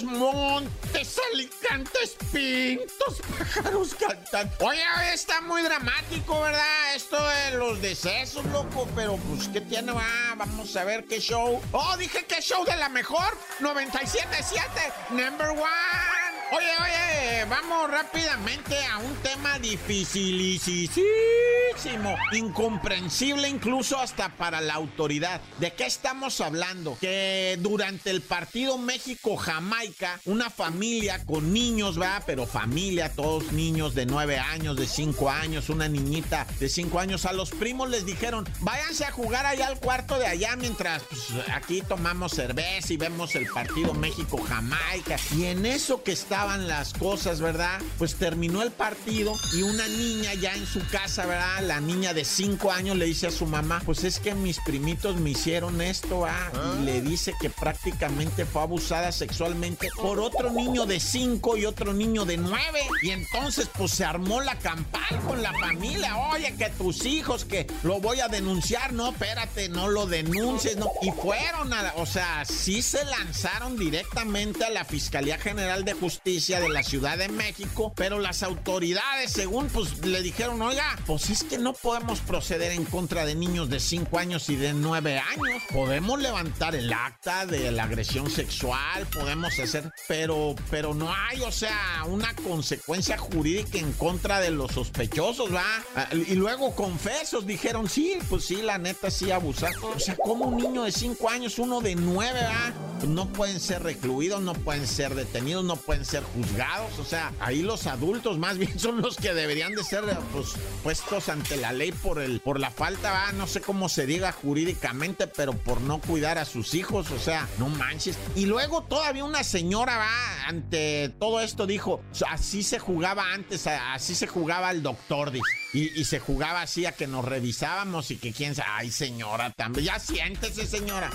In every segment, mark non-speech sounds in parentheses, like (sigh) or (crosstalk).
Montes, montes, alicantes, pintos, pájaros cantan. Oye, está muy dramático, ¿verdad? Esto de los decesos, loco. Pero, pues, ¿qué tiene? va? vamos a ver qué show. Oh, dije que show de la mejor. 97.7, number one. Oye, oye, vamos rápidamente a un tema dificilísimo, incomprensible incluso hasta para la autoridad. ¿De qué estamos hablando? Que durante el partido México-Jamaica, una familia con niños, va, pero familia, todos niños de 9 años, de 5 años, una niñita de 5 años, a los primos les dijeron, váyanse a jugar allá al cuarto de allá mientras pues, aquí tomamos cerveza y vemos el partido México-Jamaica. Y en eso que estaban las cosas, ¿verdad? Pues terminó el partido y una niña ya en su casa, ¿verdad? La niña de 5 años le dice a su mamá, pues es que mis primitos me hicieron esto, ¿ah? Y le dice que prácticamente fue abusada sexualmente por otro niño de 5 y otro niño de 9. Y entonces pues se armó la campal con la familia. Oye, que tus hijos, que lo voy a denunciar. No, espérate, no lo denuncies, no. Y fueron a, o sea, sí se lanzaron directamente a la Fiscalía General de Justicia de la Ciudad de México, pero las autoridades, según pues le dijeron, oiga, pues es que no podemos proceder en contra de niños de 5 años y de 9 años. Podemos levantar el acta de la agresión sexual, podemos hacer, pero, pero no hay, o sea, una consecuencia jurídica en contra de los sospechosos, ¿va? Ah, Y luego confesos dijeron, sí, pues sí, la neta sí abusar. O sea, como un niño de 5 años, uno de 9, ¿va? Pues no pueden ser recluidos, no pueden ser detenidos, no pueden ser juzgados. O sea, ahí los adultos más bien (laughs) son los que deberían de ser pues, puestos ante la ley por el por la falta, ¿va? no sé cómo se diga jurídicamente, pero por no cuidar a sus hijos. O sea, no manches. Y luego todavía una señora va ante todo esto dijo, así se jugaba antes, así se jugaba el doctor, dice. Y, se jugaba así a que nos revisábamos y que quién sabe, ay señora, también, ya siéntese señora.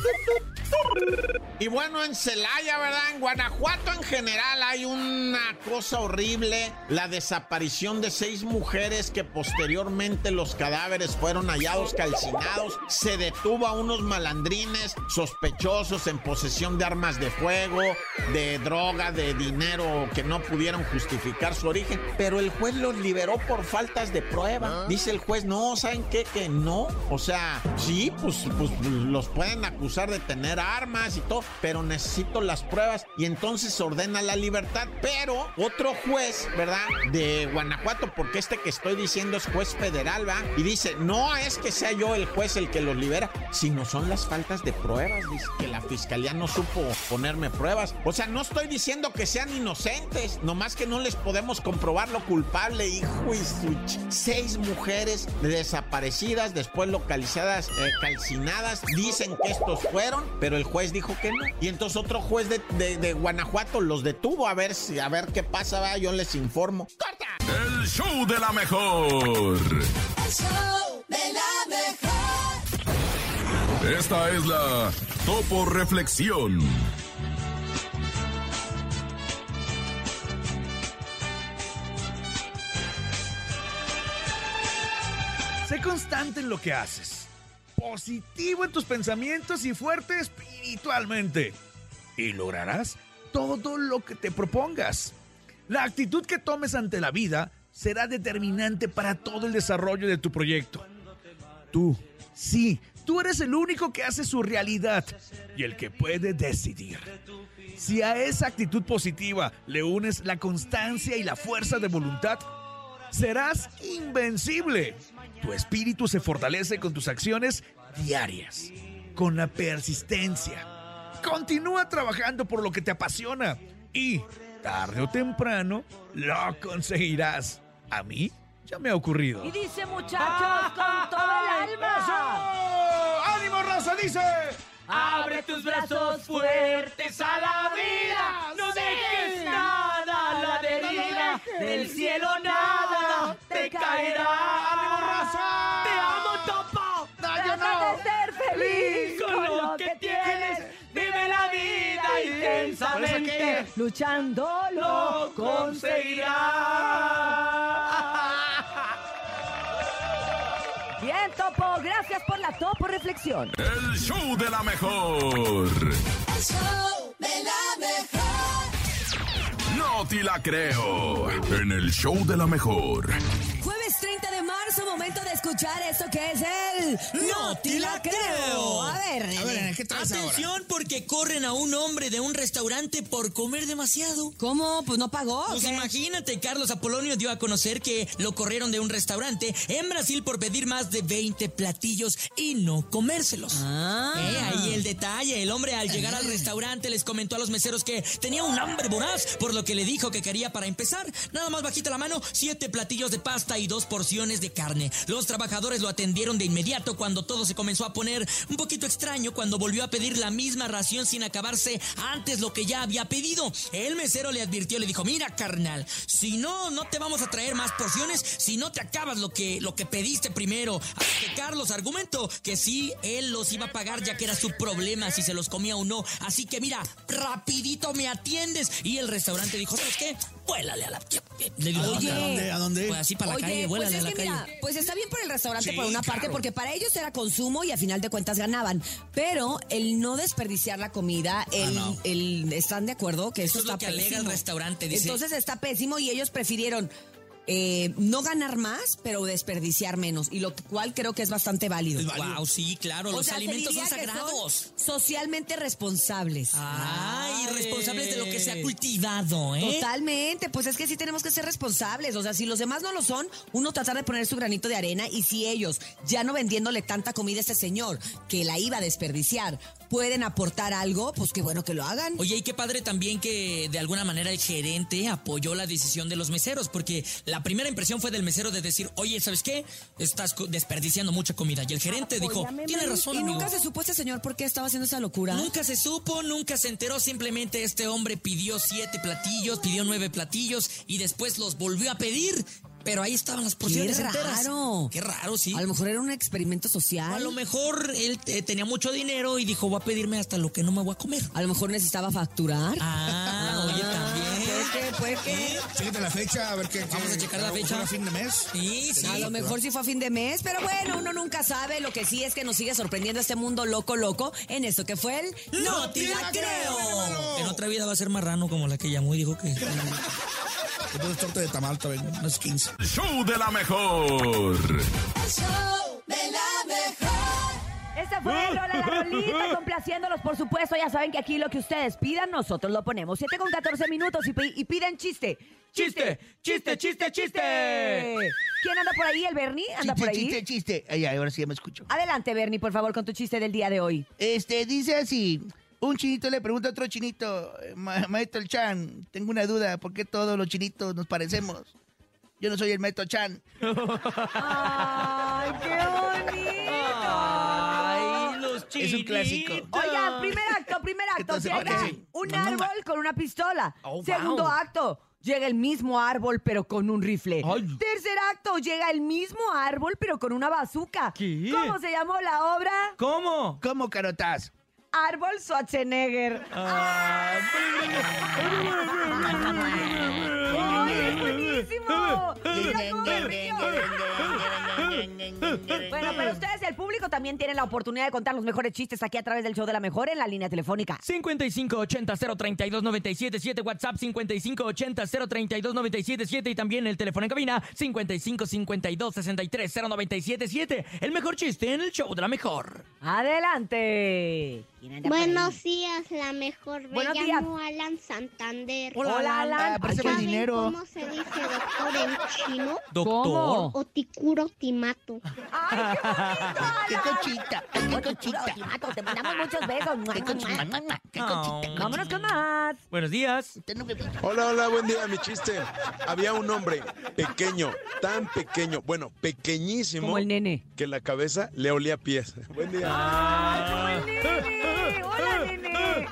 Y bueno, en Celaya, ¿verdad? En Guanajuato en general hay una cosa horrible, la desaparición de seis mujeres que posteriormente los cadáveres fueron hallados calcinados. Se detuvo a unos malandrines sospechosos en posesión de armas de fuego, de droga, de dinero que no pudieron justificar su origen, pero el juez los liberó por faltas de prueba. Dice el juez, no, ¿saben qué? Que no. O sea, sí, pues, pues los pueden acusar de tener armas y todo, pero necesito las pruebas. Y entonces ordena la libertad. Pero otro juez, ¿verdad? De Guanajuato, porque este que estoy diciendo es juez federal, ¿va? Y dice, no es que sea yo el juez el que los libera, sino son las faltas de pruebas. Dice que la fiscalía no supo ponerme pruebas. O sea, no estoy diciendo que sean inocentes, nomás que no les podemos comprobar lo culpable, hijo y su ch- Seis mujeres desaparecidas, después localizadas, eh, calcinadas, dicen que estos fueron, pero el juez dijo que no. Y entonces otro juez de, de- de Guanajuato los detuvo a ver si, a ver qué pasa, yo les informo. ¡Corta! El show de la mejor. El show de la mejor. Esta es la Topo Reflexión. Sé constante en lo que haces. Positivo en tus pensamientos y fuerte espiritualmente. Y lograrás todo lo que te propongas. La actitud que tomes ante la vida será determinante para todo el desarrollo de tu proyecto. Tú, sí, tú eres el único que hace su realidad y el que puede decidir. Si a esa actitud positiva le unes la constancia y la fuerza de voluntad, serás invencible. Tu espíritu se fortalece con tus acciones diarias, con la persistencia. Continúa trabajando por lo que te apasiona y, tarde o temprano, lo conseguirás. A mí ya me ha ocurrido. Y dice muchachos con todo el alma. ¡Eso! ¡Ánimo, raza! Dice. Abre tus brazos fuertes a la vida. No dejes nada Del cielo nada te caerá. ¡Ánimo, raza! Te amo, Topo. No, yo no. de ser feliz Con lo que tienes, Vive la vida intensamente. luchando, lo conseguirá. Bien, Topo, gracias por la Topo Reflexión. El show de la mejor. El show de la mejor. No te la creo. En el show de la mejor. Jueves 30 de marzo, momento de escuchar esto que es el No te la creo. Atención porque corren a un hombre de un restaurante por comer demasiado. ¿cómo? Pues no pagó. ¿o Pues qué? imagínate, Carlos Apolonio dio a conocer que lo corrieron de un restaurante en Brasil por pedir más de 20 platillos y no comérselos. Ah. Eh, ahí el detalle, el hombre al llegar al restaurante les comentó a los meseros que tenía un hambre voraz, por lo que le dijo que quería para empezar, nada más bajita la mano, siete platillos de pasta y dos porciones de carne. Los trabajadores lo atendieron de inmediato cuando todo se comenzó a poner un poquito extraño cuando volvió a pedir la misma ración sin acabarse antes lo que ya había pedido. El mesero le advirtió, le dijo, mira carnal, si no, no te vamos a traer más porciones si no te acabas lo que, lo que pediste primero. Así que Carlos argumentó que sí, él los iba a pagar ya que era su problema si se los comía o no. Así que mira, rapidito me atiendes. Y el restaurante dijo, ¿sabes qué? Vuélale a la... Le digo, Oye. ¿A dónde? ¿A dónde? Pues así para la Oye, calle, pues vuélale es a la que calle. mira, pues está bien por el restaurante Sí, por una parte, porque para ellos era consumo y a final de cuentas ganaban. Pero el no desperdiciar la comida, el, no. el- ¿están de acuerdo? Que Eso eso es lo está que alega el pésimo. restaurante, dice. Entonces está pésimo y ellos prefirieron eh, no ganar más, pero desperdiciar menos. Y lo cual creo que es bastante válido. Wow, sí, claro, O los sea, alimentos son sagrados. socialmente responsables. Ay, responsables de lo que se ha cultivado, ¿eh? Totalmente, pues es que sí tenemos que ser responsables, o sea, si los demás no lo son, uno tratar de poner su granito de arena y si ellos, ya no vendiéndole tanta comida a este señor que la iba a desperdiciar, pueden aportar algo, pues qué bueno que lo hagan. Oye, y qué padre también que de alguna manera el gerente apoyó la decisión de los meseros, porque la primera impresión fue del mesero de decir, oye, ¿sabes qué? Estás desperdiciando mucha comida. Y el gerente dijo, tiene razón, Y amigo. nunca se supo este señor por qué estaba haciendo esa locura. Nunca se supo, nunca se enteró, simplemente este hombre pidió siete platillos, pidió nueve platillos y después los volvió a pedir, pero ahí estaban las porciones Qué enteras. raro. Qué raro, sí. A lo mejor era un experimento O social. a lo mejor él eh, tenía mucho dinero y dijo, voy a pedirme hasta lo que no me voy a comer. A lo mejor necesitaba facturar. Ah, oye, también. Pues que, pues que. La fecha, a ver qué. Vamos a checar la fecha. a fin de mes. Sí, sí. A lo mejor sí fue a fin de mes, pero bueno, uno nunca sabe. Lo que sí es que nos sigue sorprendiendo este mundo loco, loco, en esto que fue el ¡No te la creo, creo! En otra vida va a ser marrano como la que llamó y dijo que... Entonces torta de tamal también, unos 15. El show de la mejor. El show de la mejor. Esta fue Lola la Rolita, (laughs) complaciéndolos, por supuesto. Ya saben que aquí lo que ustedes pidan, nosotros lo ponemos. 7 con 14 minutos y, pi- y piden chiste. ¡Chiste! ¡Chiste, chiste, chiste! ¿Quién anda por ahí? ¿El Bernie? ¿Anda por ahí? Chiste, chiste. Ay, ay, ahora sí ya me escucho. Adelante, Bernie, por favor, con tu chiste del día de hoy. Este, dice así. Un chinito le pregunta a otro chinito, "Ma- maestro el Chan, tengo una duda, ¿por qué todos los chinitos nos parecemos? Yo no soy el maestro Chan. (laughs) ¡Ay, qué Es un clásico. Oigan, primer acto, primer acto. Entonces, Llega un árbol con una pistola. Oh, Segundo wow. acto. Llega el mismo árbol, pero con un rifle. Ay. Tercer acto. Llega el mismo árbol, pero con una bazuca. ¿Qué? ¿Cómo se llamó la obra? ¿Cómo? ¿Cómo carotas? Árbol Schwarzenegger. Ah, (laughs) (laughs) ¡Ay, es buenísimo! Bueno, pero ustedes, el público, también tienen la oportunidad de contar los mejores chistes aquí a través del show de la mejor en la línea telefónica. 5580-032-977, WhatsApp 5580-032-977 y también el teléfono en cabina 5552-630977. El mejor chiste en el show de la mejor. Adelante. Buenos días, la mejor. Me Buenos días. llamo Alan Santander. Hola, Alan. Ah, parece Ay, más ¿Saben dinero. ¿Cómo se dice doctor en chino? ¿Cómo? Otikuro timato. ¡Ay, qué bonito, ¡Qué Alan! cochita! ¡Qué cochita! Ultimato, te mandamos muchos besos. ¡Qué cochita! ¡Qué cochita! Vámonos con más. Buenos días. Hola, hola, buen día, mi chiste. Había un hombre pequeño, tan pequeño, bueno, pequeñísimo, Como el nene. que la cabeza le olía a pies. (laughs) Buen día. ¡Ay, como el nene! ¡Hola, nene!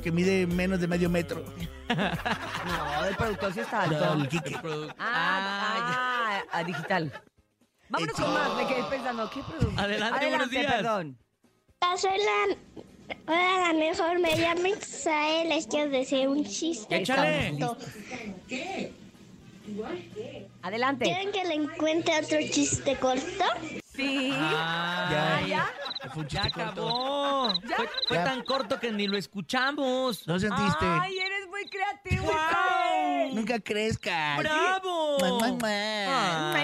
Productor que, mide menos de medio metro. (laughs) No, el productor sí está No, alto. el Quique. Ah, ah, ah, digital. Vámonos con más, me quedé pensando, ¿qué productor? Adelante, buenos días. perdón. Soy la Hola, la mejor me llamo Isael. Les quiero decir un chiste. Échale. corto. Adelante. ¿Quieren que le encuentre otro chiste corto? Sí. Ah, Ya, ya, Fue un ya chiste corto. acabó. Fue, fue Ya. tan corto que ni lo escuchamos. ¿No sentiste? Ay, eres muy creativo. Isabel. Nunca crezcas. ¡Bravo! Ah.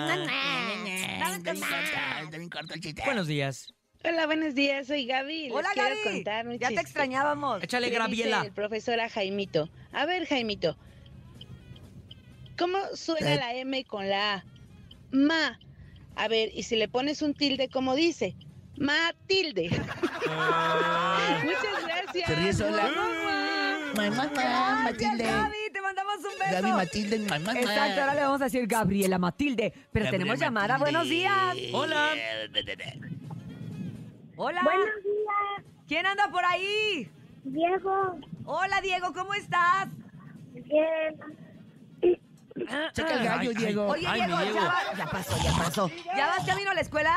Corto, el chiste. Buenos días. Hola, buenos días, soy Gaby. Hola, quiero Gaby. contar un Ya te chiste. extrañábamos. Échale, Graviela. El profesor a Jaimito. A ver, Jaimito. ¿Cómo suena Eh. la M con la A? Ma. A ver, y si le pones un tilde, ¿cómo dice? Matilde. Muchas gracias. Se ríe sola. Matilde. Gaby. Te mandamos un beso. Gaby Matilde. mua. Exacto, ahora le vamos a decir Gabriela Matilde. Pero Gabriela tenemos llamada. Matilde. Buenos días. Hola. Hola. Buenos días, ¿Quién anda por ahí? Diego. Hola, Diego, ¿cómo estás? Bien. Saca el gallo, Ay, ay, Diego. Oye, Ay, Diego, ya, va- ya pasó, ya pasó. ¿Ya vas camino a la escuela?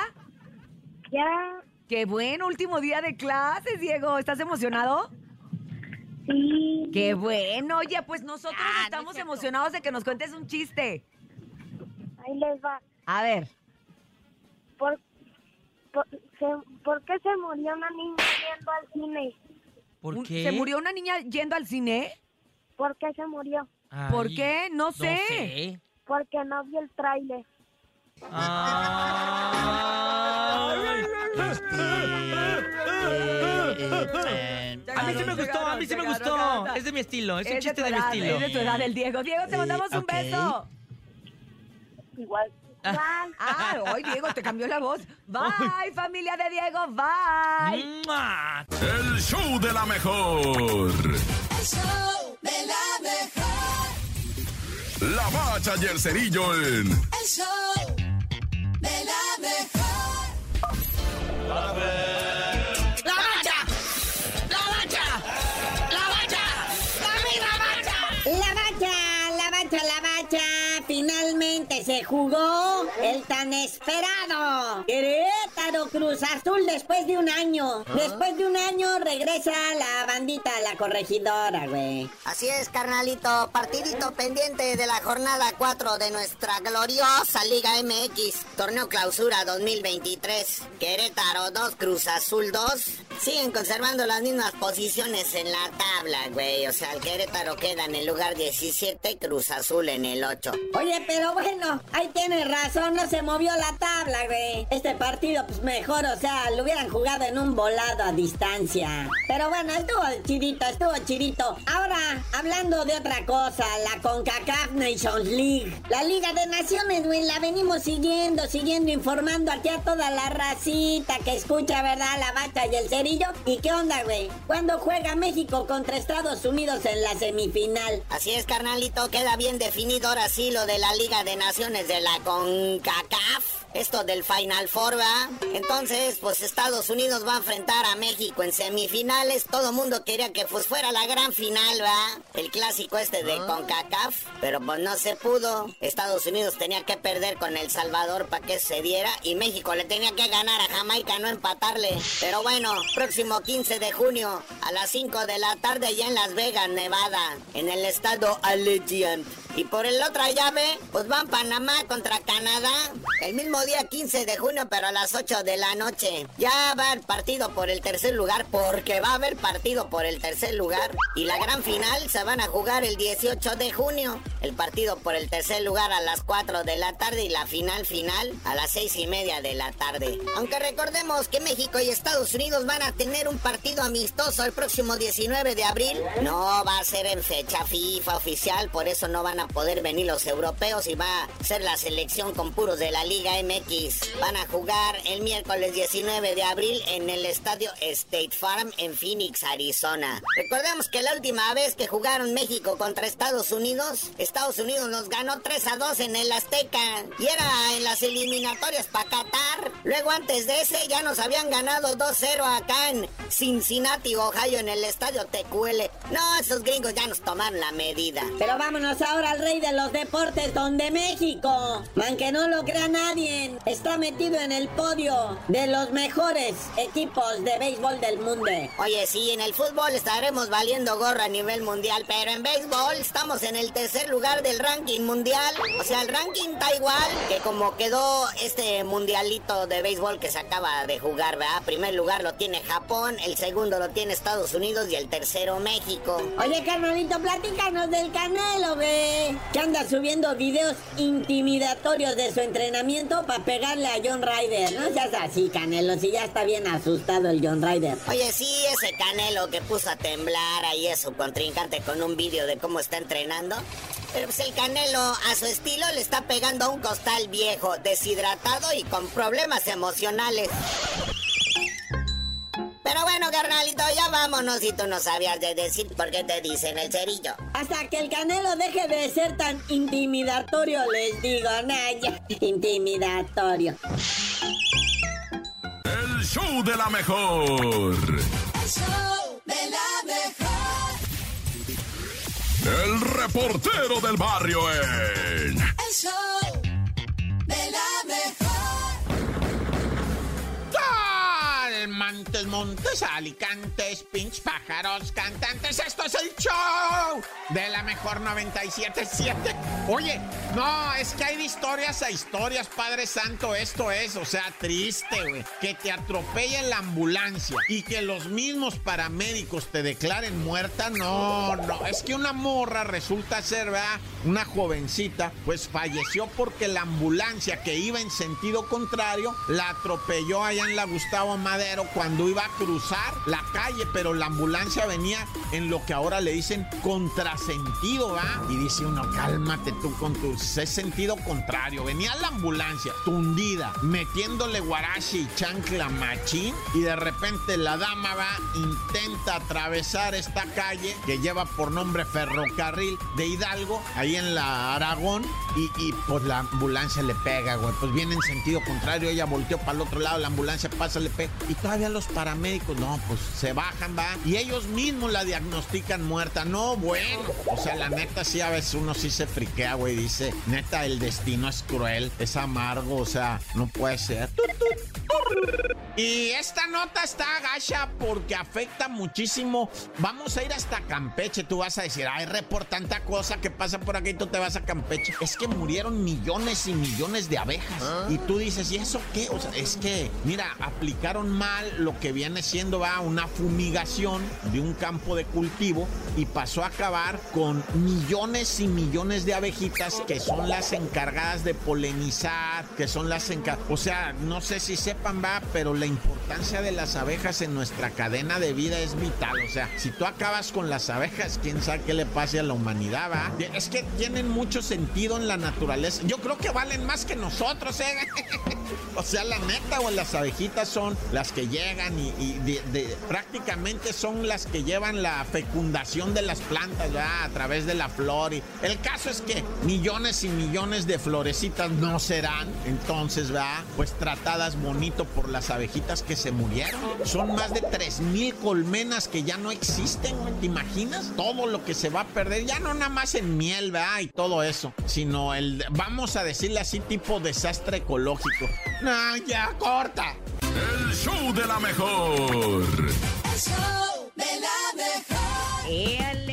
Ya. Qué buen último día de clases, Diego. ¿Estás emocionado? Sí. Qué bueno. Oye, pues nosotros Ah, no estamos cierto. emocionados de que nos cuentes un chiste. Ahí les va. A ver. ¿Por, por, se- ¿por qué se murió una niña yendo al cine? ¿Por un- qué? ¿Se murió una niña yendo al cine? ¿Por qué se murió? Ay, ¿Por qué? No No sé. sé. Porque no vio el tráiler. Ay. Eh, A mí sí me gustó, a mí sí me gustó. Es de mi estilo, es un de chiste de mi estilo. Es de tu edad, el Diego. Diego, te Eh, mandamos un beso. Igual. Igual. Ah, hoy Diego te cambió la voz. (laughs) Bye, familia de Diego. Bye. El show de la mejor. El show de la mejor. La bacha y el cerillo en El show de la mejor. ¡La bacha! ¡La bacha! ¡La bacha! ¡La misma bacha! La bacha, la bacha, la bacha. Finalmente se jugó el tan esperado Querétaro Cruz Azul después de un año. Después de un año regresa la bandita, la corregidora, güey. Así es, carnalito. Partidito pendiente de la jornada 4 de nuestra gloriosa Liga MX. Torneo Clausura 2023. Querétaro 2, Cruz Azul 2. Siguen conservando las mismas posiciones en la tabla, güey. O sea, el Querétaro queda en el lugar 17, Cruz Azul en el 8. Oye, pero bueno, ahí tienes razón, no se movió la tabla, güey. Este partido, pues mejor, o sea, lo hubieran jugado en un volado a distancia. Pero bueno, estuvo chidito, estuvo chidito. Ahora, hablando de otra cosa, la CONCACAF Nations League. La Liga de Naciones, güey, la venimos siguiendo, siguiendo, informando aquí a toda la racita que escucha, ¿verdad? La bacha y el ¿Y qué onda, güey? ¿Cuándo juega México contra Estados Unidos en la semifinal? Así es, carnalito, queda bien definido ahora sí lo de la Liga de Naciones de la CONCACAF. Esto del Final Four, ¿va? Entonces, pues Estados Unidos va a enfrentar a México en semifinales. Todo mundo quería que pues fuera la gran final, ¿va? El clásico este de CONCACAF. Pero pues no se pudo. Estados Unidos tenía que perder con El Salvador para que se diera. Y México le tenía que ganar a Jamaica, no empatarle. Pero bueno, próximo 15 de junio a las 5 de la tarde ya en Las Vegas, Nevada. En el estado Allegiant. Y por el otra llave, pues van Panamá contra Canadá. El mismo día 15 de junio, pero a las 8 de la noche. Ya va haber partido por el tercer lugar, porque va a haber partido por el tercer lugar. Y la gran final se van a jugar el 18 de junio. El partido por el tercer lugar a las 4 de la tarde y la final final a las 6 y media de la tarde. Aunque recordemos que México y Estados Unidos van a tener un partido amistoso el próximo 19 de abril. No va a ser en fecha FIFA oficial, por eso no van a poder venir los europeos y va a ser la selección con puros de la Liga MX. Van a jugar el miércoles 19 de abril en el estadio State Farm en Phoenix, Arizona. Recordemos que la última vez que jugaron México contra Estados Unidos, Estados Unidos nos ganó 3 a 2 en el Azteca y era en las eliminatorias para Qatar. Luego antes de ese ya nos habían ganado 2-0 acá en Cincinnati, Ohio, en el estadio TQL. No, esos gringos ya nos tomaron la medida. Pero vámonos ahora al rey de los deportes, donde México, aunque no lo crea nadie, está metido en el podio de los mejores equipos de béisbol del mundo. Oye, sí, en el fútbol estaremos valiendo gorra a nivel mundial, pero en béisbol estamos en el tercer lugar del ranking mundial. O sea, el ranking está igual que como quedó este mundialito de béisbol que se acaba de jugar, ¿verdad? Primer lugar lo tiene Japón, el segundo lo tiene Estados Unidos y el tercero México. Oye, carnalito, platícanos del Canelo, Que anda subiendo videos intimidatorios de su entrenamiento para pegarle a John Ryder. No seas así, Canelo, si ya está bien asustado el John Ryder. Oye, sí, ese Canelo que puso a temblar ahí a su contrincante con un vídeo de cómo está entrenando. Pero pues el Canelo a su estilo le está pegando a un costal viejo, deshidratado y con problemas emocionales. Pero bueno, carnalito, ya vámonos si tú no sabías de decir por qué te dicen el cerillo. Hasta que el Canelo deje de ser tan intimidatorio, les digo, Naya. Intimidatorio. El show de la mejor. El show de la mejor. El reportero del barrio en. El show de la mejor. Montes, montes, alicantes, pinch pájaros, cantantes. Esto es el show de la mejor 97.7. Oye, no, es que hay de historias a historias, Padre Santo. Esto es, o sea, triste, güey. Que te atropelle la ambulancia y que los mismos paramédicos te declaren muerta. No, no. Es que una morra resulta ser, ¿verdad? Una jovencita, pues falleció porque la ambulancia que iba en sentido contrario la atropelló allá en la Gustavo Madero cuando iba a cruzar la calle, pero la ambulancia venía en lo que ahora le dicen contrasentido, ¿va? Y dice uno, cálmate tú con tu sentido contrario. Venía la ambulancia tundida, metiéndole guarashi y chancla machín, y de repente la dama va, intenta atravesar esta calle que lleva por nombre Ferrocarril de Hidalgo, ahí en la Aragón, y, y pues la ambulancia le pega, güey. Pues viene en sentido contrario, ella volteó para el otro lado, la ambulancia pasa, le pega, y todavía los paramédicos, no, pues se bajan, va, y ellos mismos la diagnostican muerta. No, bueno, o sea, la neta sí a veces uno sí se friquea, güey, dice, neta, el destino es cruel, es amargo, o sea, no puede ser. Y esta nota está gacha porque afecta muchísimo. Vamos a ir hasta Campeche. Tú vas a decir, ay, por tanta cosa que pasa por aquí y tú te vas a Campeche. Es que murieron millones y millones de abejas. Y tú dices, ¿y eso qué? O sea, es que, mira, aplicaron mal lo que viene siendo va una fumigación de un campo de cultivo y pasó a acabar con millones y millones de abejitas que son las encargadas de polinizar, que son las encargadas. O sea, no sé si sepan, va, pero la importancia de las abejas en nuestra cadena de vida es vital. O sea, si tú acabas con las abejas, quién sabe qué le pase a la humanidad, va. Es que tienen mucho sentido en la naturaleza. Yo creo que valen más que nosotros, ¿eh? (laughs) o sea, la neta, o las abejitas son las que llegan y, prácticamente son las que llevan la fecundación de las plantas, ¿verdad? A través de la flor. Y el caso es que millones y millones de florecitas no serán, entonces, ¿verdad? Pues tratadas bonito por las abejitas que se murieron. Son más de 3 mil colmenas que ya no existen. ¿Te imaginas? Todo lo que se va a perder, ya no nada más en miel, ¿verdad? Y todo eso, sino el, vamos a decirle así, tipo desastre ecológico. No, ya, corta. El show de la mejor. El show de la mejor. El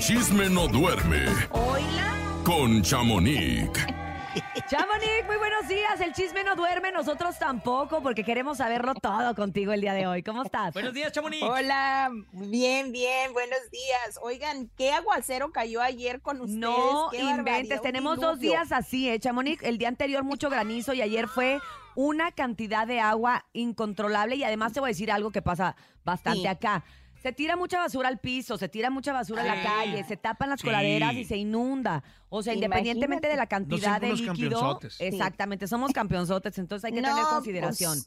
chisme no duerme Hola. con Chamonix. Chamonix, muy buenos días. El chisme no duerme, nosotros tampoco, porque queremos saberlo todo contigo el día de hoy. ¿Cómo estás? Buenos días, Chamonix. Hola, bien, bien, buenos días. Oigan, qué aguacero cayó ayer con ustedes. No qué inventes, tenemos dos días así, ¿eh, Chamonix? El día anterior mucho granizo y ayer fue una cantidad de agua incontrolable y además te voy a decir algo que pasa bastante Sí. acá. Se tira mucha basura al piso, se tira mucha basura a la Sí. calle, se tapan las Sí. coladeras y se inunda. O sea, independientemente de la cantidad de somos líquido. campeonzotes. Sí. Exactamente, somos campeonzotes, entonces hay que No, tener pues, consideración.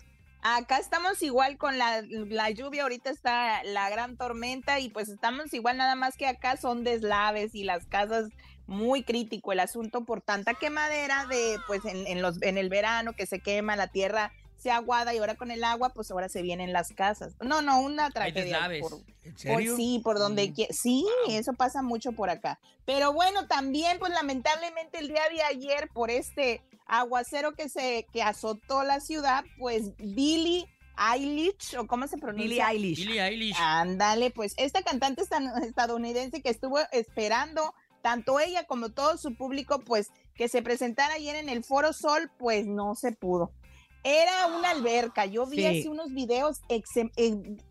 acá estamos igual con la, la lluvia, ahorita está la gran tormenta y pues estamos igual nada más que acá son deslaves y las casas muy crítico el asunto por tanta quemadera de pues en, en los en el verano que se quema la tierra sea aguada y ahora con el agua, pues ahora se vienen las casas. No, no, una tragedia. deslaves. Por, ¿En por- sí, por donde quie- Sí, eso pasa mucho por acá. Pero bueno, también, pues lamentablemente el día de ayer, por este aguacero que se que azotó la ciudad, pues Billie Eilish, o cómo se pronuncia. Billie Eilish. Billie Eilish. Ándale, pues esta cantante estadounidense que estuvo esperando tanto ella como todo su público, pues que se presentara ayer en el Foro Sol, pues no se pudo. Era una alberca, yo vi Sí. así unos videos eh,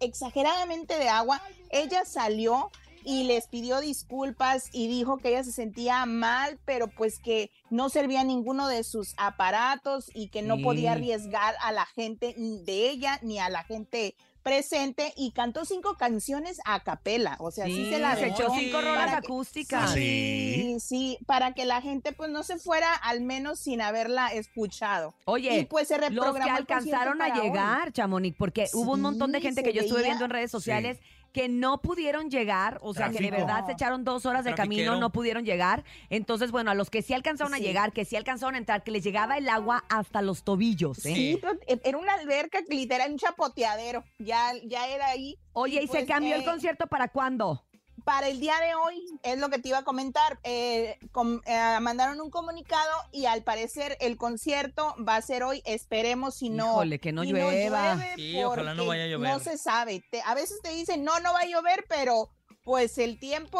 exageradamente de agua. Ella salió y les pidió disculpas y dijo que ella se sentía mal, pero pues que no servía ninguno de sus aparatos y que no podía arriesgar a la gente de ella ni a la gente presente y cantó cinco canciones a capela, o sea, sí, Sí, se la se echó cinco rolas acústicas. Sí, sí, para que la gente pues no se fuera al menos sin haberla escuchado. Oye, y pues se los que alcanzaron a llegar, Chamonix, porque hubo un montón de gente que yo estuve veía. viendo en redes sociales que no pudieron llegar, o sea, que de verdad se echaron dos horas de camino, no pudieron llegar. Entonces, bueno, a los que sí alcanzaron a llegar, que sí alcanzaron a entrar, que les llegaba el agua hasta los tobillos, ¿eh? Sí, e- era una alberca que literal un chapoteadero, ya, ya era ahí. Oye, ¿y, se pues, cambió el eh, concierto para cuándo? Para el día de hoy, es lo que te iba a comentar, eh, com- eh, mandaron un comunicado y al parecer el concierto va a ser hoy, esperemos si no, Híjole, que no llueva. llueve Sí, ojalá no vaya a llover. No se sabe, Te- a veces te dicen, no, no va a llover, pero pues el tiempo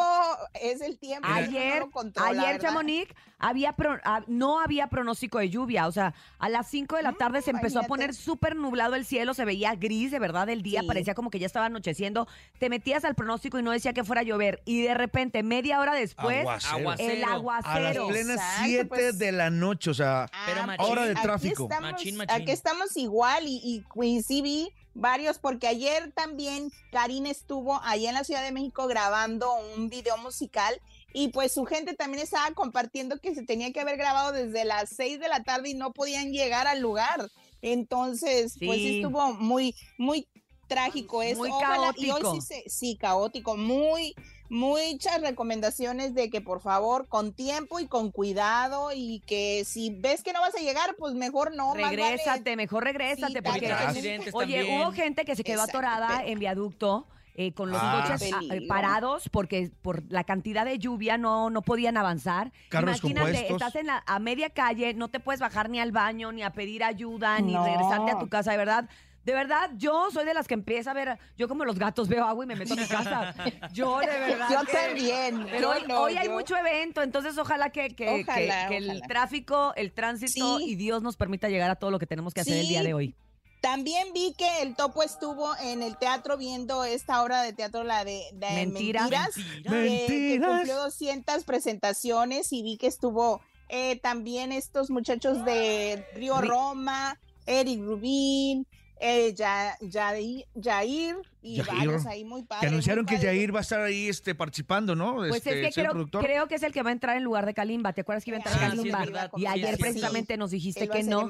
es el tiempo. no Ayer, controla, ayer. Chamonix, había pro- no había pronóstico de lluvia. O sea, a las 5 de la tarde se empezó a poner súper nublado el cielo, se veía gris de verdad el día, Sí. parecía como que ya estaba anocheciendo. Te metías al pronóstico y no decía que fuera a llover. Y de repente, media hora después, Aguacero. Aguacero. el A las plenas Exacto, 7 pues. de la noche, o sea, Pero Ah, machín. hora de aquí tráfico. estamos- Machín, machín. Aquí estamos igual y, y, y sí vi varios, porque ayer también Karina estuvo allá en la Ciudad de México grabando un video musical y pues su gente también estaba compartiendo que se tenía que haber grabado desde las 6 de la tarde y no podían llegar al lugar. Entonces, pues sí estuvo muy, muy trágico esto. Muy Ojalá- y caótico. hoy sí, se- sí, caótico, muy muchas recomendaciones de que por favor con tiempo y con cuidado y que si ves que no vas a llegar pues mejor no más vale- Regrésate, mejor regrésate, Sí, porque Oye, también. hubo gente que se quedó Exacto, atorada pero- en viaducto. eh, con los Ah, coches ah, eh, peligro. parados porque por la cantidad de lluvia no, no podían avanzar. Carros Imagínate, compuestos. estás en la, a media calle, no te puedes bajar ni al baño, ni a pedir ayuda, ni No. regresarte a tu casa, de verdad. De verdad, yo soy de las que empieza a ver, yo como los gatos veo agua y me meto a mi casa. (laughs) Yo de verdad. Yo que- también, Pero yo hoy, no, hoy hay mucho evento, entonces ojalá que, que, que- Ojalá, que el ojalá. tráfico, el tránsito Sí. y Dios nos permita llegar a todo lo que tenemos que hacer el día de hoy. También vi que el topo estuvo en el teatro viendo esta obra de teatro, la de, de Mentiras. Mentiras, que- que, cumplió 200 presentaciones y vi que estuvo eh, también estos muchachos de Río Roma, Eric Rubín, eh, Ya- Yair, Yair y Yair, varios ahí muy padres. que anunciaron muy que. Jair va a estar ahí este, participando, ¿no? Pues Este, es que ser creo, productor. creo que es el que va a entrar en lugar de Kalimba. ¿Te acuerdas que iba a entrar sí, Kalimba? verdad. y Sí, ayer sí, sí. precisamente nos dijiste Él va a que ser no.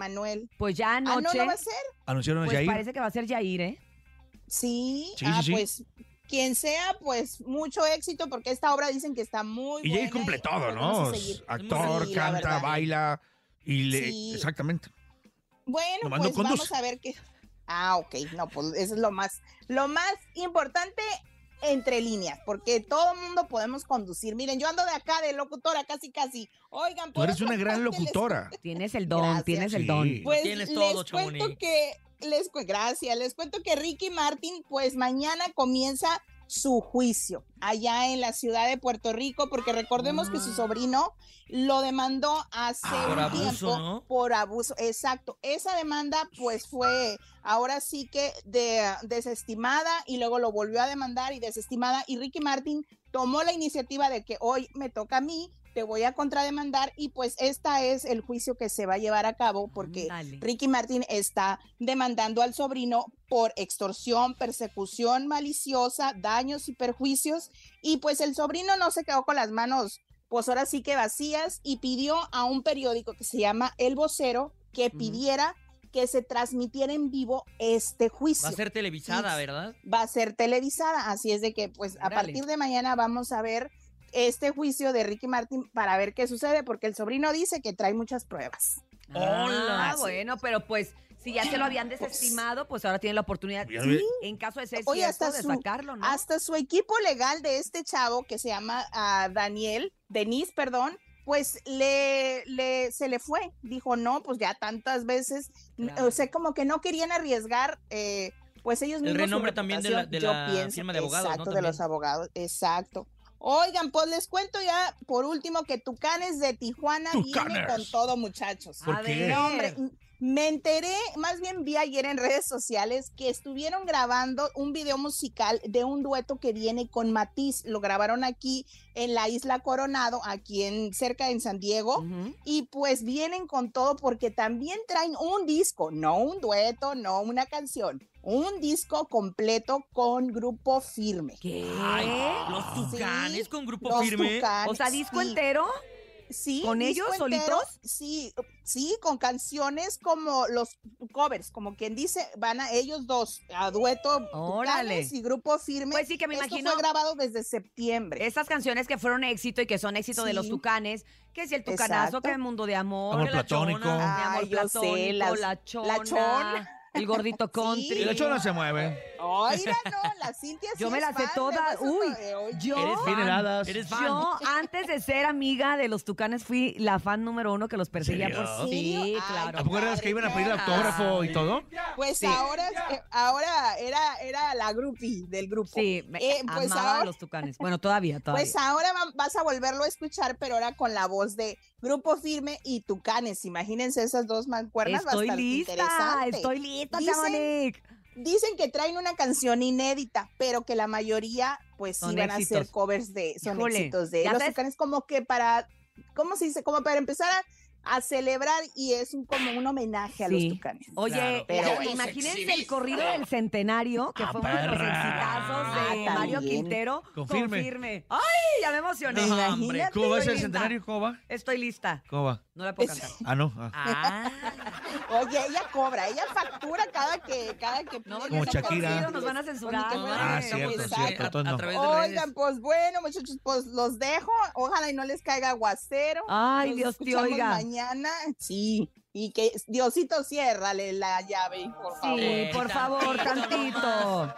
Pues ya Ah, no, anoche, lo va a hacer. Anunciaron a pues Jair. parece que va a ser Yair, ¿eh? Sí, Sí, ah, sí, sí. pues quien sea, pues mucho éxito porque esta obra dicen que está muy Y buena. Cumple todo, ¿no? Actor, Sí, canta, baila y le... Sí. Exactamente. Bueno, Nomás no pues vamos a ver qué. Ah, ok, no, pues eso es lo más, lo más importante entre líneas, porque todo el mundo podemos conducir. Miren, yo ando de acá de locutora casi casi. Oigan, Tú ¿puedo eres una gran locutora. Tienes el don, Gracias. tienes el Sí. don. Pues Tienes les todo, cuento Chamonix. que les cu- gracias, les cuento que Ricky Martin pues mañana comienza su juicio allá en la ciudad de Puerto Rico porque recordemos que su sobrino lo demandó hace Ah, un abuso, tiempo ¿no? por abuso, exacto. Esa demanda pues fue ahora sí que de, desestimada y luego lo volvió a demandar y desestimada y Ricky Martin tomó la iniciativa de que hoy me toca a mí, te voy a contrademandar y pues esta es el juicio que se va a llevar a cabo porque. Ricky Martin está demandando al sobrino por extorsión, persecución maliciosa, daños y perjuicios y pues el sobrino no se quedó con las manos pues ahora sí que vacías y pidió a un periódico que se llama El Vocero que pidiera que se transmitiera en vivo este juicio Va a ser televisada. ¿verdad? va a ser televisada. Así es de que, pues, a partir de mañana vamos a ver este juicio de Ricky Martin para ver qué sucede, porque el sobrino dice que trae muchas pruebas. Ah, Hola. bueno, pero pues Si ya se lo habían desestimado, pues ahora tienen la oportunidad, Ya ve- en caso de ser Oye, cierto, hasta de su, sacarlo, ¿no? hasta su equipo legal de este chavo que se llama ah, Daniel, Denise, perdón, pues le, le, se le fue. Dijo, no, pues ya tantas veces, Claro. o sea, como que no querían arriesgar, eh, pues ellos El mismos. su renombre también de la- de la firma de abogados, ¿no? Exacto, de los abogados, exacto. Oigan, pues les cuento ya por último que Tucanes de Tijuana viene Tucanes. con todo, muchachos. ¿Por A qué? No, hombre, me enteré, más bien vi ayer en redes sociales que estuvieron grabando un video musical de un dueto que viene con Matiz. Lo grabaron aquí en la isla Coronado, aquí en cerca en San Diego. Y pues vienen con todo porque también traen un disco, no un dueto, no una canción, un disco completo con grupo firme. ¿Qué? Ay, los tucanes Sí, con grupo Los firme. Tucanes, o sea, disco sí. entero. Sí, ¿Con ellos entero, solitos? Sí, sí, con canciones como los covers, como quien dice, van a ellos dos, a dueto Órale. Y grupo firme. Pues sí, que me Esto imagino- fue grabado desde septiembre. Estas canciones que fueron éxito y que son éxito de los tucanes, que si el tucanazo, Exacto. que el mundo de amor, Amor la platónico. chona, mi amor Ay, yo sé, platónico, las- la chona, la chona. El gordito country. Y la chona se mueve. Oiga, no, la Cintia (laughs) sí Yo me es la sé fan de toda. eso, Uy, oye. yo, Eres Bien heladas. Eres fan. yo antes de (laughs) ser amiga de los tucanes fui la fan número uno que los perseguía ¿Serio? por sí, Ay, claro. ¿A poco eras que iban a pedir autógrafo y todo? Pues Sí. ahora, eh, ahora era, era la groupie del grupo. Sí, me Eh, pues amaba a ahora- los tucanes. Bueno, todavía, (laughs) todavía. Pues ahora va- vas a volverlo a escuchar, pero ahora con la voz de Grupo Firme y Tucanes. Imagínense esas dos mancuernas. estoy estar lista, interesante. estoy lista, Dicen-. Dicen que traen una canción inédita, pero que la mayoría, pues Son van a hacer covers de, son Híjole, éxitos de los sabes- Tucanes, como que para, ¿cómo se dice? Como para empezar a, a celebrar y es un, como un homenaje a Sí. los Tucanes. Oye, Claro. Pero ya- bueno, imagínense el corrido del centenario, que Ah, fue uno de los exitazos de Ah, Mario. Quintero. Confirme. ¡Ay! Ya me emocioné. No, hombre. Imagínate, ¿Cómo va a ser el centenario? ¿Cómo va? Estoy lista. ¿Cómo va? No la puedo Es- cantar. Ah, no. ah. Ah, Oye, ella cobra, ella factura cada que, cada que no, Como está Shakira. corrido, nos van a censurar. Ah, cierto, cierto, a- entonces a no. Oigan, pues bueno, muchachos, pues los dejo. Ojalá y no les caiga aguacero. Ay, Nos Dios te oiga. Mañana, sí. Y que Diosito ciérrale la llave, por favor. Sí, por favor, tantito.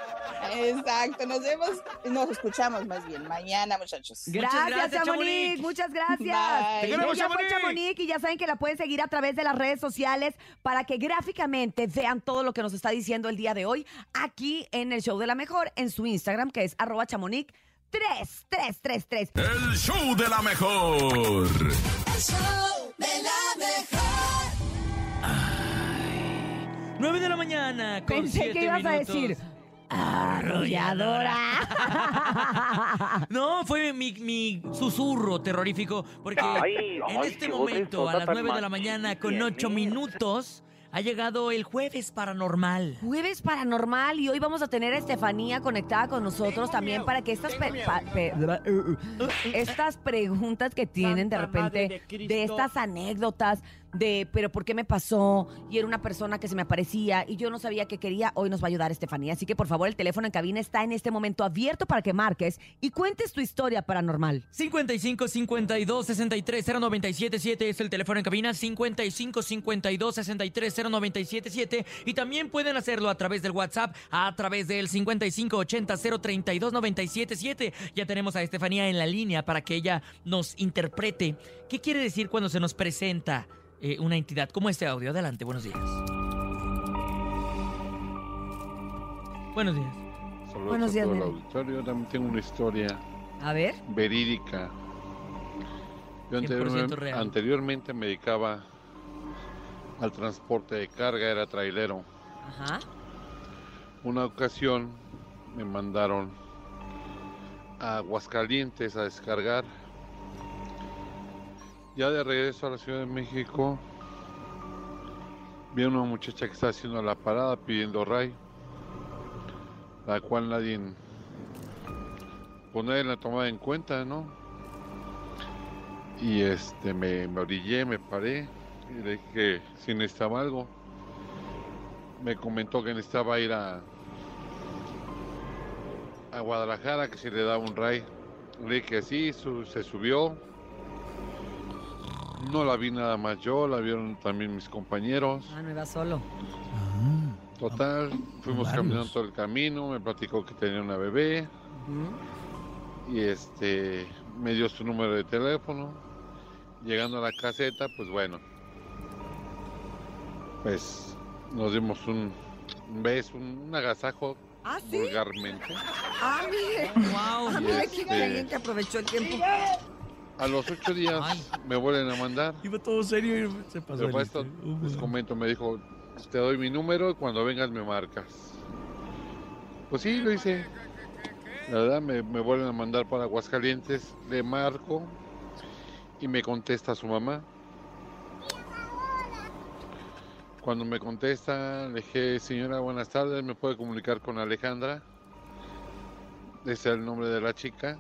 Exacto, nos vemos, nos escuchamos más bien mañana, muchachos. Gracias, gracias, Chamonix. Muchas gracias. Bye. Te queremos, Ella fue Chamonix. Chamonix y ya saben que la pueden seguir a través de las redes sociales para que gráficamente vean todo lo que nos está diciendo el día de hoy aquí en el show de la mejor en su Instagram que es arroba chamonix 3333. El show de la mejor. El show de la mejor. 9 de la mañana. Con Pensé siete que ibas a decir arrolladora. (laughs) No, fue mi, mi susurro terrorífico, porque Ay, en ay, este qué momento, a las tan 9 de la mañana, con machín 8 tienes. minutos, ha llegado el jueves paranormal. Jueves paranormal y hoy vamos a tener a Estefanía conectada con nosotros también para que estas pe- pa- pe- estas preguntas que tienen de Santa Madre repente de de, Cristo. estas anécdotas de pero por qué me pasó y era una persona que se me aparecía y yo no sabía qué quería, hoy nos va a ayudar Estefanía. Así que por favor el teléfono en cabina está en este momento abierto para que marques y cuentes tu historia paranormal. 55 52 63 0977 es el teléfono en cabina. 55 52 63 0977 y también pueden hacerlo a través del WhatsApp a través del 55 80 032 977 ya tenemos a Estefanía en la línea para que ella nos interprete. Qué quiere decir cuando se nos presenta eh, una entidad como este audio adelante buenos días buenos días Saludos Buenos a días, todo el nene. auditorio. También tengo una historia A ver. verídica. Yo 100% anteriormente, real. anteriormente me dedicaba al transporte de carga, era trailero. Ajá. Una ocasión me mandaron a Aguascalientes a descargar. Ya de regreso a la Ciudad de México, vi a una muchacha que estaba haciendo la parada pidiendo ray, la cual nadie, pues nadie la tomaba en cuenta, ¿no? Y este, me, me orillé, me paré y le dije que si necesitaba algo. Me comentó que necesitaba ir a, a Guadalajara, que si le daba un ray. Le dije que sí, se subió. No la vi nada más yo, la vieron también mis compañeros. Ah, no iba solo. Total, fuimos varios. caminando todo el camino, me platicó que tenía una bebé y este me dio su número de teléfono. Llegando a la caseta, pues bueno, pues nos dimos un, un beso, un, un agasajo ¿Ah, sí? vulgarmente. Ah, mire. Wow. Ah, mire, qué Este- bien que aprovechó el tiempo. A los ocho días me vuelven a mandar. Iba todo serio y se pasó. Pero esto les comento, me dijo, te doy mi número y cuando vengas me marcas. Pues sí, lo hice. La verdad, me, me vuelven a mandar para Aguascalientes, le marco y me contesta su mamá. Cuando me contesta, le dije, señora, buenas tardes, ¿me puede comunicar con Alejandra? Ese es el nombre de la chica.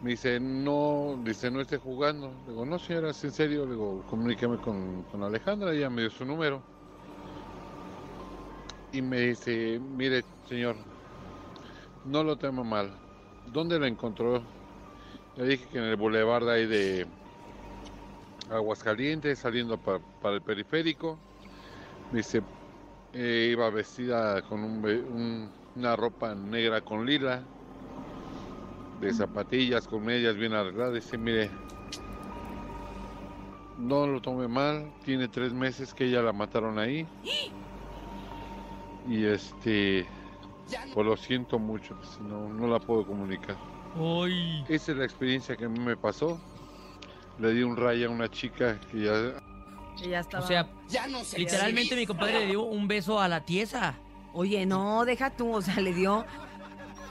Me dice, no, dice, no esté jugando. Le digo, no, señora, es en serio. Le digo, comuníqueme con, con Alejandra, ella me dio su número. Y me dice, mire, señor, no lo temo mal. ¿Dónde la encontró? Le dije que en el boulevard ahí de Aguascalientes, saliendo pa- para el periférico. Dice, eh, iba vestida con un- una ropa negra con lila, de zapatillas, con medias bien arregladas. Dice, mire, no lo tome mal, tiene tres meses que ella la mataron ahí. Y este, pues lo siento mucho, pues, no, no la puedo comunicar. Esa es la experiencia que a mí me pasó. Le di un rayo a una chica que ya Y ya estaba. O sea, literalmente mi compadre le dio un beso a la tiesa. Oye, no, deja tú, o sea, le dio.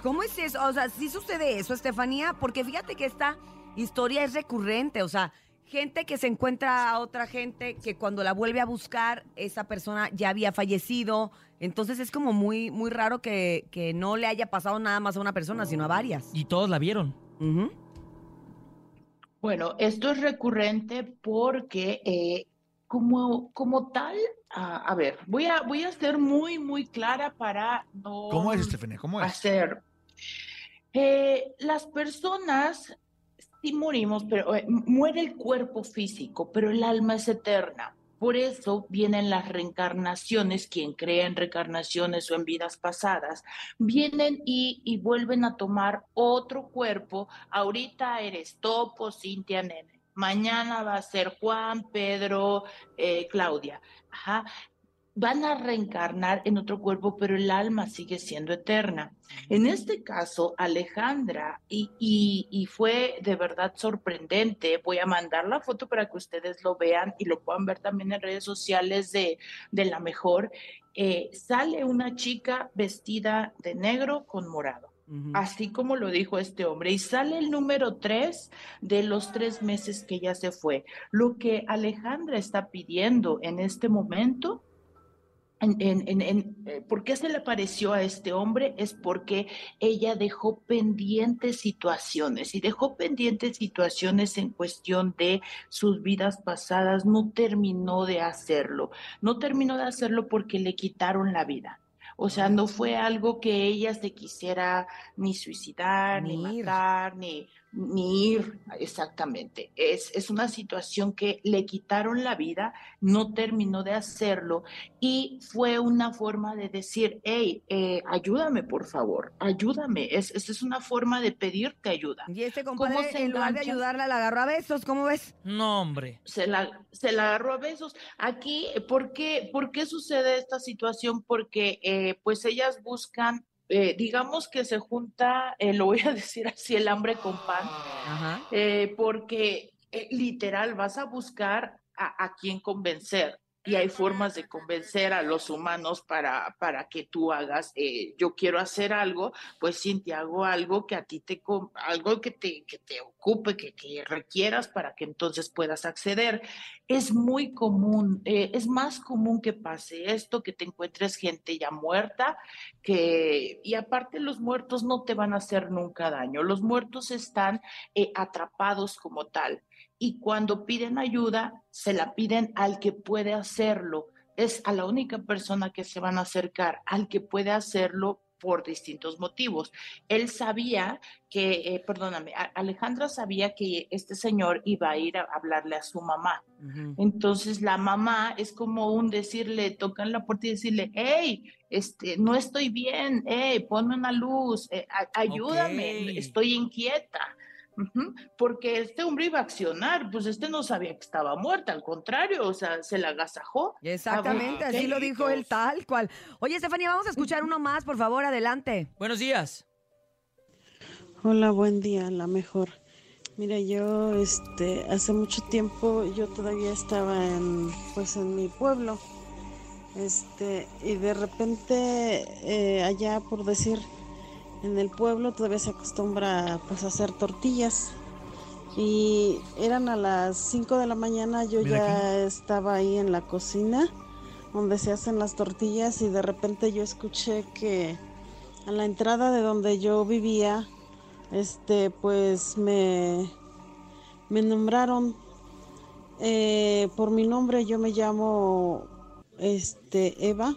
¿Cómo es eso? O sea, sí sucede eso, Estefanía, porque fíjate que esta historia es recurrente, o sea, gente que se encuentra a otra gente que cuando la vuelve a buscar, esa persona ya había fallecido. Entonces es como muy, muy raro que, que no le haya pasado nada más a una persona, sino a varias. Y todos la vieron. Bueno, esto es recurrente porque eh, como, como tal, a, a ver, voy a, voy a ser muy, muy clara para no ¿Cómo es, Estefanía? ¿Cómo es? hacer. Eh, las personas sí morimos, pero eh, muere el cuerpo físico, pero el alma es eterna. Por eso vienen las reencarnaciones, quien cree en reencarnaciones o en vidas pasadas, vienen y, y vuelven a tomar otro cuerpo. Ahorita eres Topo, Cintia, Nene. Mañana va a ser Juan, Pedro, eh, Claudia. Ajá. Van a reencarnar en otro cuerpo, pero el alma sigue siendo eterna. En este caso, Alejandra, y, y- y fue de verdad sorprendente, voy a mandar la foto para que ustedes lo vean y lo puedan ver también en redes sociales de, de la mejor, eh, sale una chica vestida de negro con morado. Así como lo dijo este hombre, y sale el número tres de los tres meses que ella se fue. Lo que Alejandra está pidiendo en este momento en, en- en- en, eh, ¿Por qué se le pareció a este hombre? Es porque ella dejó pendientes situaciones y dejó pendientes situaciones en cuestión de sus vidas pasadas, no terminó de hacerlo, no terminó de hacerlo porque le quitaron la vida. O sea, no fue algo que ella se quisiera ni suicidar, ni, matar, ni, ni ir exactamente. Es, es una situación que le quitaron la vida, no terminó de hacerlo y fue una forma de decir, hey, eh, ayúdame por favor, ayúdame. Es, es, es una forma de pedirte ayuda. Y este ¿Cómo compadre, se en lugar de ayudarla, la agarró a besos, ¿cómo ves? No, hombre. se la, se la agarró a besos. Aquí, ¿por qué, por qué sucede esta situación? Porque eh, pues ellas buscan, eh, digamos que se junta, eh, lo voy a (laughs) decir así, el hambre con pan, eh, porque literal vas a buscar a, a quién convencer. Y hay formas de convencer a los humanos para, para que tú hagas, eh, yo quiero hacer algo, pues Cintia, hago algo que a ti te, algo que te, que te ocupe, que, que requieras para que entonces puedas acceder. Es muy común, eh, es más común que pase esto, que te encuentres gente ya muerta, que, y aparte los muertos no te van a hacer nunca daño, los muertos están eh, atrapados como tal y cuando piden ayuda, se la piden al que puede hacerlo. Es a la única persona que se van a acercar, al que puede hacerlo por distintos motivos. Él sabía que, eh, perdóname, Alejandra sabía que este señor iba a ir a hablarle a su mamá. Entonces la mamá es como un decirle, tocan la puerta y decirle, hey, este, no estoy bien, hey, ponme una luz, eh, ayúdame, estoy inquieta. Porque este hombre iba a accionar, pues este no sabía que estaba muerta, al contrario, o sea, se la agasajó. Exactamente, Ah, así lo dijo él él tal cual. Oye, Estefanía, vamos a escuchar uno más, por favor, adelante. Buenos días. Hola, buen día, la mejor. Mira, yo este hace mucho tiempo yo todavía estaba en pues en mi pueblo. Este, y de repente eh, allá por decir en el pueblo todavía se acostumbra pues a hacer tortillas. Y eran a las 5 de la mañana, yo Mira ya estaba ahí en la cocina donde se hacen las tortillas y de repente yo escuché que a la entrada de donde yo vivía este pues me me nombraron eh, por mi nombre yo me llamo este Eva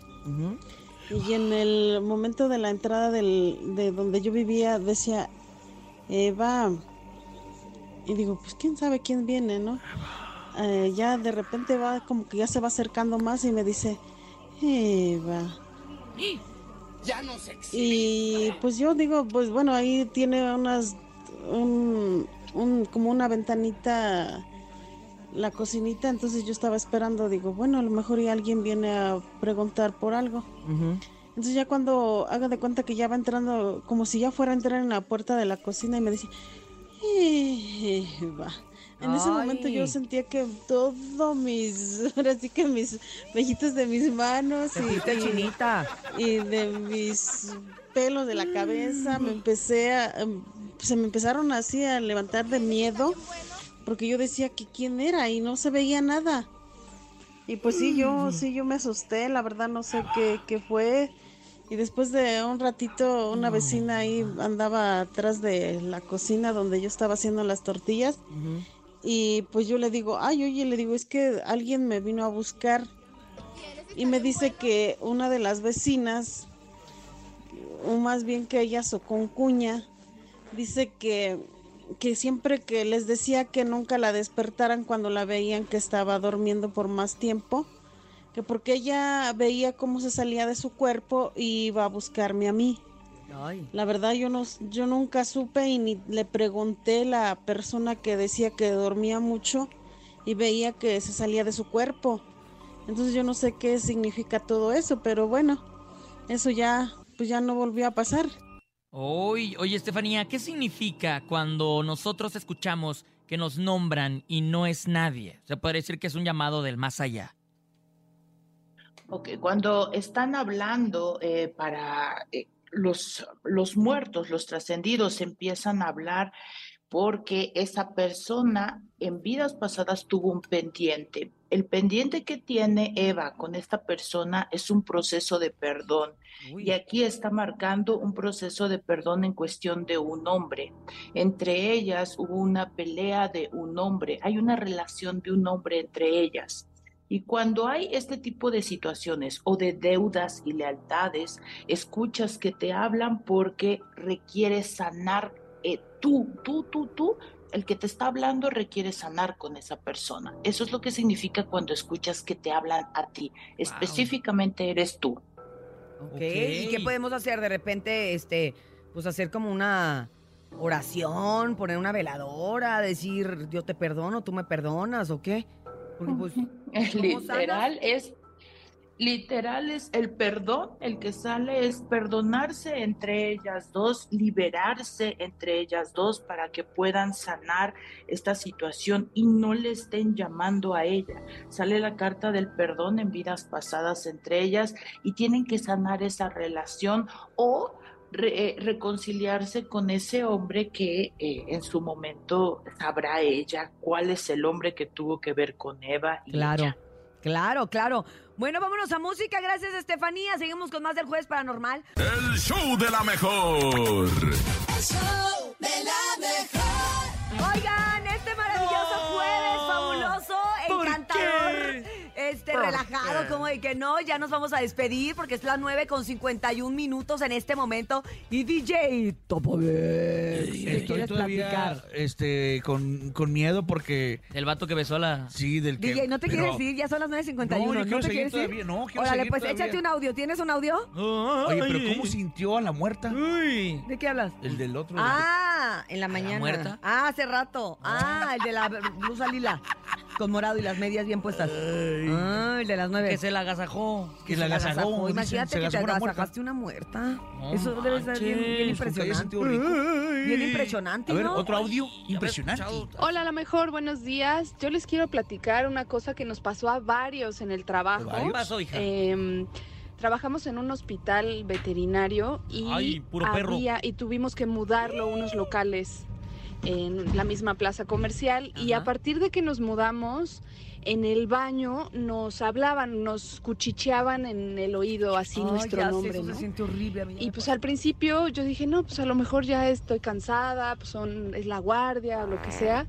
y en el momento de la entrada del, de donde yo vivía decía Eva y digo pues quién sabe quién viene no Eh, ya de repente va como que ya se va acercando más y me dice Eva Ya no sé. y pues yo digo, pues bueno, ahí tiene unas, un, un- como una ventanita, la cocinita, entonces yo estaba esperando, digo, bueno, a lo mejor ya alguien viene a preguntar por algo. Entonces ya cuando haga de cuenta que ya va entrando, como si ya fuera a entrar en la puerta de la cocina y me dice, Eva. En ese momento yo Ay. sentía que todo mis, (laughs) ahora sí que mis vellitos de mis manos fuiste chinita. y de mis pelos de la cabeza me empecé a, em, se me empezaron así a levantar de miedo porque yo decía que quién era y no se veía nada. Y pues sí, yo, sí, yo me asusté, la verdad no sé qué, qué fue. Y después de un ratito, una vecina ahí andaba atrás de la cocina donde yo estaba haciendo las tortillas. Y pues yo le digo, ay, oye, le digo, es que alguien me vino a buscar. Y me dice que una de las vecinas, o más bien que ella, su concuña, dice que, que siempre que les decía que nunca la despertaran cuando la veían que estaba durmiendo por más tiempo, que porque ella veía cómo se salía de su cuerpo y iba a buscarme a mí. La verdad yo no yo nunca supe y ni le pregunté la persona que decía que dormía mucho y veía que se salía de su cuerpo. Entonces yo no sé qué significa todo eso, pero bueno, eso ya pues ya no volvió a pasar. Oye, Estefanía, ¿qué significa cuando nosotros escuchamos que nos nombran y no es nadie? Se puede decir que es un llamado del más allá. Ok, cuando están hablando eh, para eh, los, los muertos, los trascendidos, empiezan a hablar porque esa persona en vidas pasadas tuvo un pendiente. El pendiente que tiene Eva con esta persona es un proceso de perdón. Y aquí está marcando un proceso de perdón en cuestión de un hombre. Entre ellas hubo una pelea de un hombre. Hay una relación de un hombre entre ellas. Y cuando hay este tipo de situaciones o de deudas y lealtades, escuchas que te hablan porque requieres sanar eh, tú, tú, tú, tú. El que te está hablando requiere sanar con esa persona. Eso es lo que significa cuando escuchas que te hablan a ti. Específicamente eres tú. Ok, ¿y qué podemos hacer de repente? Este, pues hacer como una oración, poner una veladora, decir yo te perdono, tú me perdonas, ¿o qué? Porque pues, (laughs) Es ¿cómo literal, sanas? es literal es el perdón, el que sale es perdonarse entre ellas dos, liberarse entre ellas dos para que puedan sanar esta situación y no le estén llamando a ella. Sale la carta del perdón en vidas pasadas entre ellas y tienen que sanar esa relación o re- eh, reconciliarse con ese hombre que eh, en su momento sabrá ella cuál es el hombre que tuvo que ver con Eva y Claro, ella. Claro, claro. Bueno, vámonos a música. Gracias, Estefanía. Seguimos con más del Jueves Paranormal. El show de la mejor. El show de la mejor. Oigan, como de que no, ya nos vamos a despedir porque es las 9 con 51 minutos en este momento. Y DJ Topo ¿qué Estoy quieres todavía platicar? este, con, con miedo porque... El vato que besó a la... Sí, del que... DJ, no te pero- quieres ir, ya son las 9.51. No, yo ¿No, quiero te seguir quieres ir? no, quiero Órale, seguir pues todavía. échate un audio. ¿Tienes un audio? Oye, pero ¿cómo sintió a la muerta? ¿De qué hablas? El del otro. Ah, en la mañana. muerta? Ah, hace rato. Ah, el de la blusa lila. Con morado y las medias bien puestas. El de las nueve. Que se la agasajó. Que la agasajó, Imagínate se que te agasajó una muerta. agasajaste una muerta. Eso debe ser bien, impresionante. Bien impresionante, A ver, ¿no? otro audio impresionante. Hola, a lo mejor, buenos días. Yo les quiero platicar una cosa que nos pasó a varios en el trabajo. ¿Qué pasó, hija? Em, trabajamos en un hospital veterinario y Ay, puro perro. había y tuvimos que mudarlo a unos locales en la misma plaza comercial y a partir de que nos mudamos en el baño nos hablaban, nos cuchicheaban en el oído así nuestro ya sé, nombre, eso ¿no? se siente horrible, amiga. Y pues al principio yo dije, no, pues a lo mejor ya estoy cansada, pues son, es la guardia o lo que sea.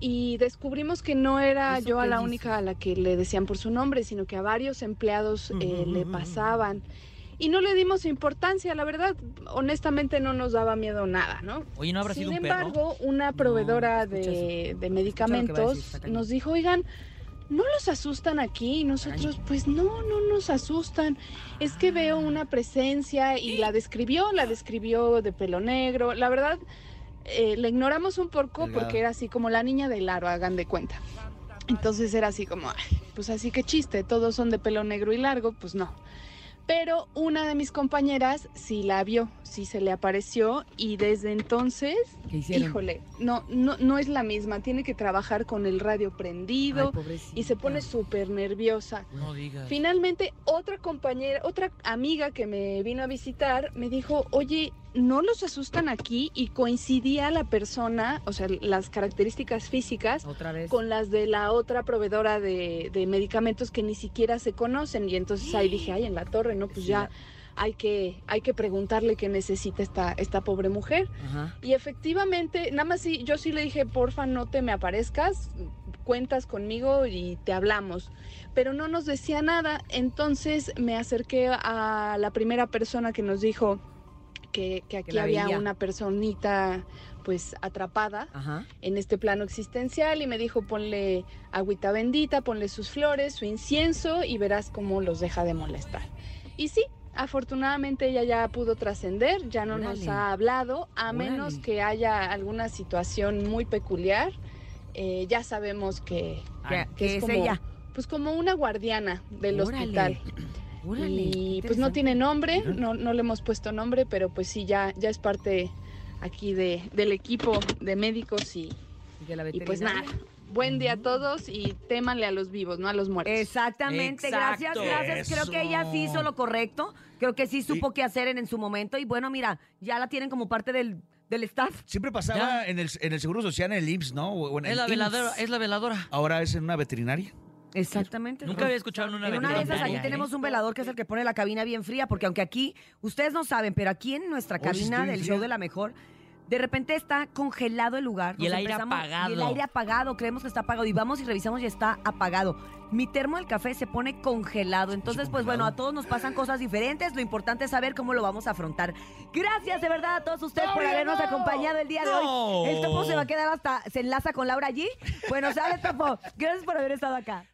Y descubrimos que no era ¿Eso yo a la dice? única a la que le decían por su nombre, sino que a varios empleados eh, le pasaban. Y no le dimos importancia, la verdad, honestamente no nos daba miedo nada, ¿no? Oye, ¿no habrá Sin sido un perro? embargo, una proveedora de, medicamentos decir, nos dijo, oigan, ¿no los asustan aquí? Y nosotros, pues no, no nos asustan. Es que veo una presencia y la describió, la describió de pelo negro. La verdad, eh, la ignoramos un poco porque era así como la niña del aro, hagan de cuenta. Entonces era así como, "Ay, pues así que chiste, todos son de pelo negro y largo, pues no. Pero una de mis compañeras sí la vio, sí se le apareció y desde entonces, híjole, no, no, no es la misma, tiene que trabajar con el radio prendido Ay, y se pone súper nerviosa. No digas. Finalmente, otra compañera, otra amiga que me vino a visitar me dijo, oye, ¿no los asustan aquí? Y coincidía la persona, o sea, las características físicas, Otra vez. con las de la otra proveedora de, de medicamentos que ni siquiera se conocen. Y entonces ahí dije, ay, en la torre, ¿no? Pues ya hay que, hay que preguntarle qué necesita esta, esta pobre mujer. Ajá. Y efectivamente, nada más sí, yo sí le dije, porfa, no te me aparezcas, cuentas conmigo y te hablamos. Pero no nos decía nada, entonces me acerqué a la primera persona que nos dijo que, que aquí había veía. una personita pues atrapada Ajá. en este plano existencial y me dijo ponle agüita bendita, ponle sus flores, su incienso y verás cómo los deja de molestar. Y sí, afortunadamente ella ya pudo trascender, ya no nos ha hablado, a menos que haya alguna situación muy peculiar. eh, ya sabemos que, ¿Qué- que qué es como, ella? Pues como una guardiana del hospital. Y pues no tiene nombre, no, no le hemos puesto nombre, pero pues sí, ya, ya es parte aquí de, del equipo de médicos y, De la y pues nada. Buen día a todos y témanle a los vivos, no a los muertos. Exactamente, gracias, gracias. Creo que ella sí hizo lo correcto. Creo que sí supo qué hacer en, en su momento. Y bueno, mira, ya la tienen como parte del, del staff. Siempre pasaba en el, en el Seguro Social, en el IMSS, ¿no? O en Es la IMSS. veladora, es la veladora. Ahora es en una veterinaria. Exactamente. Nunca había escuchado en una En una de esas, aquí ¿eh? tenemos un velador que es el que pone la cabina bien fría, porque aunque aquí, ustedes no saben, pero aquí en nuestra Oh, sí, cabina del fría. show de la mejor, de repente está congelado el lugar. Y el aire Y el apagado. aire apagado, creemos que está apagado. Y vamos y revisamos y está apagado. Mi termo del café se pone congelado. Entonces, pues bueno, a todos nos pasan cosas diferentes. Lo importante es saber cómo lo vamos a afrontar. Gracias de verdad a todos ustedes por habernos acompañado el día de No. hoy. El topo se va a quedar hasta, se enlaza con Laura allí. Bueno, sale topo. Gracias por haber estado acá.